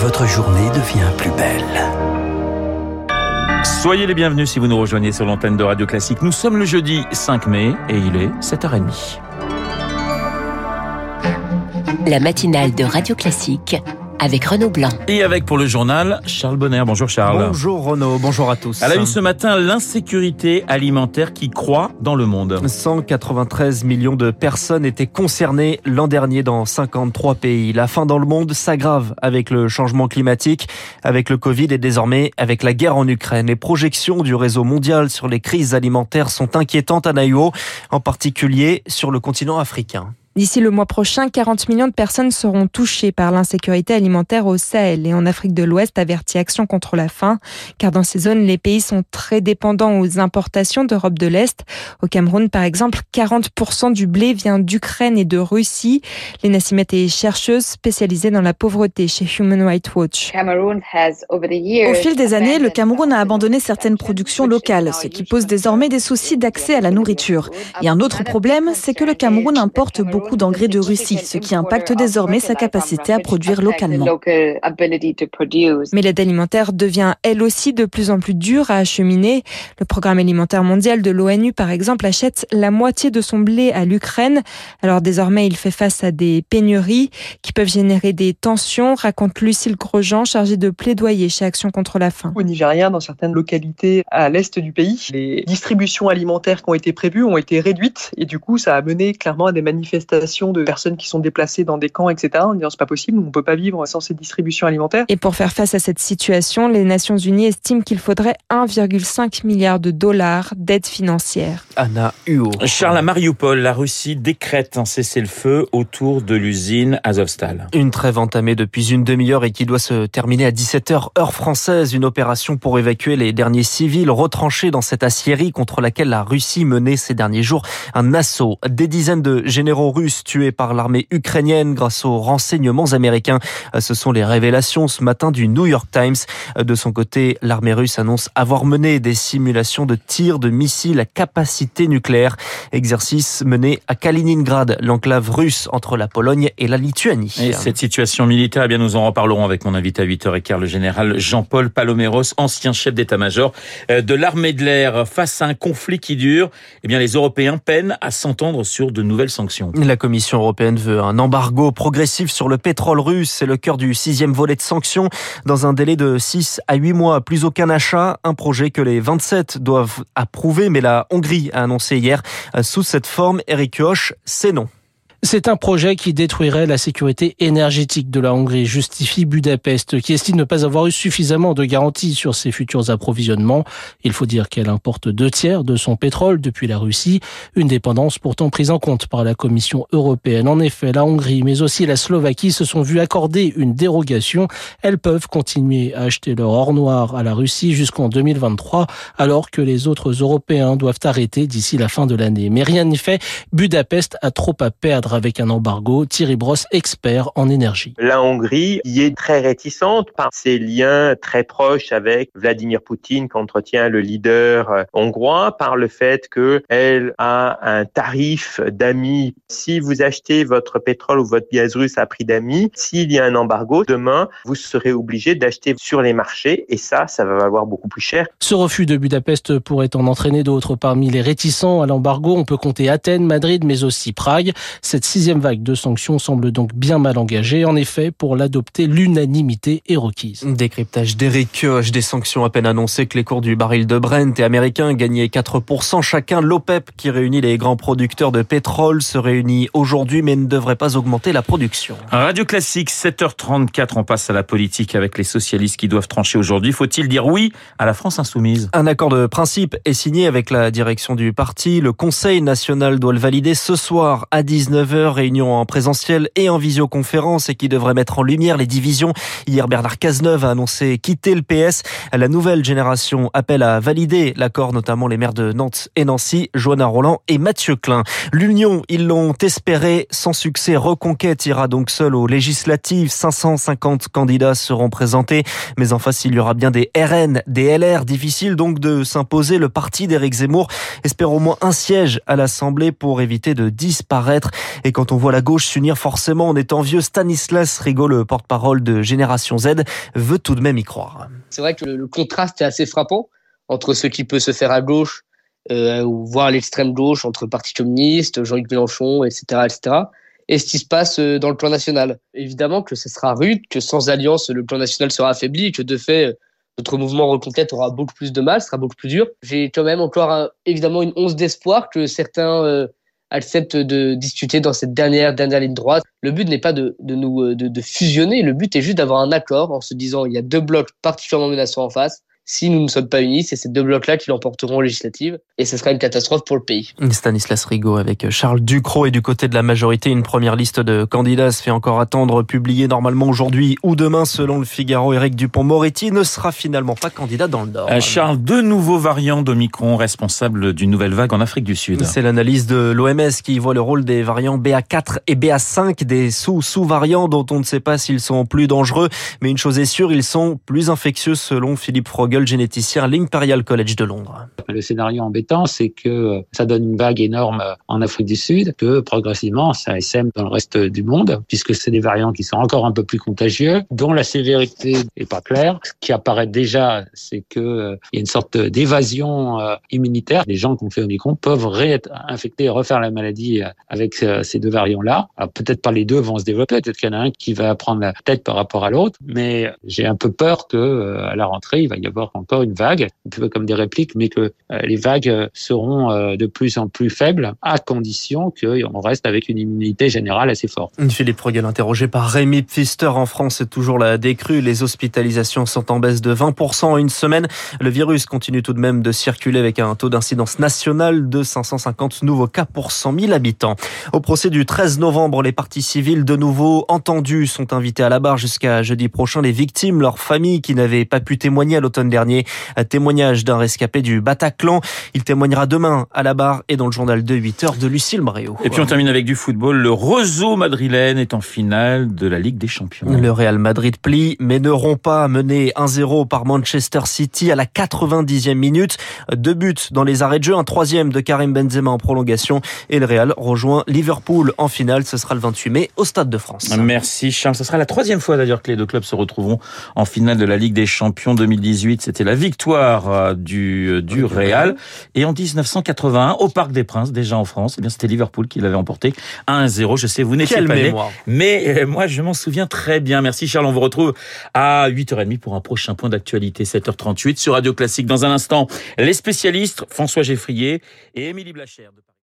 votre journée devient plus belle. Soyez les bienvenus si vous nous rejoignez sur l'antenne de Radio Classique. Nous sommes le jeudi 5 mai et il est 7h30. La matinale de Radio Classique avec Renaud Blanc. Et avec pour le journal Charles Bonner. Bonjour Charles. Bonjour Renaud, bonjour à tous. À la une ce matin, l'insécurité alimentaire qui croît dans le monde. 193 millions de personnes étaient concernées l'an dernier dans 53 pays. La faim dans le monde s'aggrave avec le changement climatique, avec le Covid et désormais avec la guerre en Ukraine. Les projections du réseau mondial sur les crises alimentaires sont inquiétantes à Naïo, en particulier sur le continent africain. D'ici le mois prochain, 40 millions de personnes seront touchées par l'insécurité alimentaire au Sahel et en Afrique de l'Ouest, avertit Action contre la faim, car dans ces zones, les pays sont très dépendants aux importations d'Europe de l'Est. Au Cameroun, par exemple, 40% du blé vient d'Ukraine et de Russie. Léna Simet est chercheuse spécialisée dans la pauvreté chez Human Rights Watch. Au fil des années, le Cameroun a abandonné certaines productions locales, ce qui pose désormais des soucis d'accès à la nourriture. Et un autre problème, c'est que le Cameroun importe beaucoup d'engrais de Russie, ce qui impacte désormais sa capacité à produire localement. Mais l'aide alimentaire devient elle aussi de plus en plus dure à acheminer. Le programme alimentaire mondial de l'ONU, par exemple, achète la moitié de son blé à l'Ukraine. Alors désormais, il fait face à des pénuries qui peuvent générer des tensions, raconte Lucille Grosjean, chargée de plaidoyer chez Action contre la faim. Au Nigeria, dans certaines localités à l'est du pays, les distributions alimentaires qui ont été prévues ont été réduites et du coup, ça a mené clairement à des manifestations de personnes qui sont déplacées dans des camps, etc. En disant c'est pas possible, on ne peut pas vivre sans ces distributions alimentaires. Et pour faire face à cette situation, les Nations Unies estiment qu'il faudrait 1,5 milliard de dollars d'aide financière. Anna Huo. Charles, à Mariupol, la Russie décrète un cessez-le-feu autour de l'usine Azovstal. Une trêve entamée depuis une demi-heure et qui doit se terminer à 17h heure française. Une opération pour évacuer les derniers civils retranchés dans cette aciérie contre laquelle la Russie menait ces derniers jours un assaut. Des dizaines de généraux russes tués par l'armée ukrainienne grâce aux renseignements américains. Ce sont les révélations ce matin du New York Times. De son côté, l'armée russe annonce avoir mené des simulations de tirs de missiles à capacité nucléaire. Exercice mené à Kaliningrad, l'enclave russe entre la Pologne et la Lituanie. Et cette situation militaire, eh bien, nous en reparlerons avec mon invité à 8h15, le général Jean-Paul Paloméros, ancien chef d'état-major euh, de l'armée de l'air. Face à un conflit qui dure, eh bien, les Européens peinent à s'entendre sur de nouvelles sanctions. La Commission européenne veut un embargo progressif sur le pétrole russe. C'est le cœur du sixième volet de sanctions. Dans un délai de 6 à 8 mois, plus aucun achat. Un projet que les 27 doivent approuver, mais la Hongrie a annoncé hier sous cette forme, Eric Hoche, c'est non. C'est un projet qui détruirait la sécurité énergétique de la Hongrie, justifie Budapest, qui estime ne pas avoir eu suffisamment de garanties sur ses futurs approvisionnements. Il faut dire qu'elle importe deux tiers de son pétrole depuis la Russie, une dépendance pourtant prise en compte par la Commission européenne. En effet, la Hongrie, mais aussi la Slovaquie se sont vues accorder une dérogation. Elles peuvent continuer à acheter leur or noir à la Russie jusqu'en 2023, alors que les autres Européens doivent arrêter d'ici la fin de l'année. Mais rien n'y fait, Budapest a trop à perdre avec un embargo. Thierry Brosse, expert en énergie. La Hongrie y est très réticente par ses liens très proches avec Vladimir Poutine qu'entretient le leader euh, hongrois, par le fait qu'elle a un tarif d'amis. Si vous achetez votre pétrole ou votre gaz russe à prix d'amis, s'il y a un embargo, demain, vous serez obligé d'acheter sur les marchés et ça, ça va valoir beaucoup plus cher. Ce refus de Budapest pourrait en entraîner d'autres. Parmi les réticents à l'embargo, on peut compter Athènes, Madrid, mais aussi Prague. Cette sixième vague de sanctions semble donc bien mal engagée. En effet, pour l'adopter, l'unanimité est requise. Décryptage d'Eric Kioch, des sanctions à peine annoncées que les cours du baril de Brent et américain gagnaient 4% chacun. L'OPEP, qui réunit les grands producteurs de pétrole, se réunit aujourd'hui mais ne devrait pas augmenter la production. Radio Classique, 7h34, on passe à la politique avec les socialistes qui doivent trancher aujourd'hui. Faut-il dire oui à la France insoumise? Un accord de principe est signé avec la direction du parti. Le Conseil national doit le valider ce soir à 19h réunion en présentiel et en visioconférence et qui devrait mettre en lumière les divisions. Hier, Bernard Cazeneuve a annoncé quitter le PS. La nouvelle génération appelle à valider l'accord, notamment les maires de Nantes et Nancy, Joanna Roland et Mathieu Klein. L'Union, ils l'ont espéré, sans succès. Reconquête ira donc seul aux législatives. 550 candidats seront présentés. Mais en face, il y aura bien des RN, des LR. Difficile donc de s'imposer. Le parti d'Éric Zemmour espère au moins un siège à l'Assemblée pour éviter de disparaître. Et quand on voit la gauche s'unir, forcément, on est envieux. Stanislas Rigaud, le porte-parole de Génération Z, veut tout de même y croire. C'est vrai que le, contraste est assez frappant entre ce qui peut se faire à gauche euh, ou voir l'extrême gauche entre le Parti communiste, Jean-Luc Mélenchon, etc., etc., et ce qui se passe euh, dans le plan national. Évidemment que ce sera rude, que sans alliance, le plan national sera affaibli, que de fait, notre mouvement reconquête aura beaucoup plus de mal, sera beaucoup plus dur. J'ai quand même encore évidemment une once d'espoir que certains euh, acceptent de discuter dans cette dernière dernière ligne droite. Le but n'est pas de, de nous euh, de, de, fusionner, le but est juste d'avoir un accord en se disant il y a deux blocs particulièrement menaçants en face si nous ne sommes pas unis, c'est ces deux blocs-là qui l'emporteront aux législatives et ce sera une catastrophe pour le pays. Stanislas Rigaud avec Charles Ducrot et du côté de la majorité, une première liste de candidats se fait encore attendre, publiée normalement aujourd'hui ou demain selon le Figaro. Éric Dupont-Moretti ne sera finalement pas candidat dans le Nord. Euh, Charles, deux nouveaux variants d'Omicron responsables d'une nouvelle vague en Afrique du Sud. C'est l'analyse de l'OMS qui voit le rôle des variants BA4 et BA5, des sous-sous-variants dont on ne sait pas s'ils sont plus dangereux, mais une chose est sûre, ils sont plus infectieux selon Philippe Frogel généticien à l'Imperial College de Londres. Le scénario embêtant, c'est que ça donne une vague énorme en Afrique du Sud, que progressivement ça SM dans le reste du monde, puisque c'est des variants qui sont encore un peu plus contagieux, dont la sévérité n'est pas claire. Ce qui apparaît déjà, c'est que euh, il y a une sorte d'évasion euh, immunitaire. Les gens qui ont fait Omicron peuvent réêtre infectés et refaire la maladie euh, avec ces deux variants-là. Peut-être pas les deux vont se développer, peut-être qu'il y en a un qui va prendre la tête par rapport à l'autre, mais j'ai un peu peur que à la rentrée, il va y avoir encore une vague, un peu comme des répliques, mais que euh, les vagues euh, seront euh, de plus en plus faibles, à condition qu'on reste avec une immunité générale assez forte. Philippe Frogel, interrogé par Rémi Pfister en France, c'est toujours la décrue. Les hospitalisations sont en baisse de 20% en une semaine. Le virus continue tout de même de circuler avec un taux d'incidence national de 550 nouveaux cas pour 100 000 habitants. Au procès du 13 novembre, les parties civiles de nouveau entendues sont invitées à la barre jusqu'à jeudi prochain. Les victimes, leurs familles qui n'avaient pas pu témoigner à l'automne dernier, dernier. Témoignage d'un rescapé du Bataclan. Il témoignera demain à la barre et dans le journal de 8 heures de Lucille Bréau. Et puis on termine avec du football. Le roseau madrilène est en finale de la Ligue des Champions. Le Real Madrid plie, mais ne rompt pas, mené 1-0 par Manchester City à la 90e minute. Deux buts dans les arrêts de jeu, un troisième de Karim Benzema en prolongation. Et le Real rejoint Liverpool en finale. Ce sera le 28 mai au Stade de France. Merci Charles. Ce sera la troisième fois d'ailleurs que les deux clubs se retrouveront en finale de la Ligue des Champions 2018 c'était la victoire euh, du, euh, du Real. Et en 1981, au Parc des Princes, déjà en France, eh bien c'était Liverpool qui l'avait emporté 1-0. Je sais, vous n'étiez pas né, mais euh, moi je m'en souviens très bien. Merci Charles, on vous retrouve à 8h30 pour un prochain point d'actualité, 7h38 sur Radio Classique. Dans un instant, les spécialistes, François Geffrier et Émilie Blacher.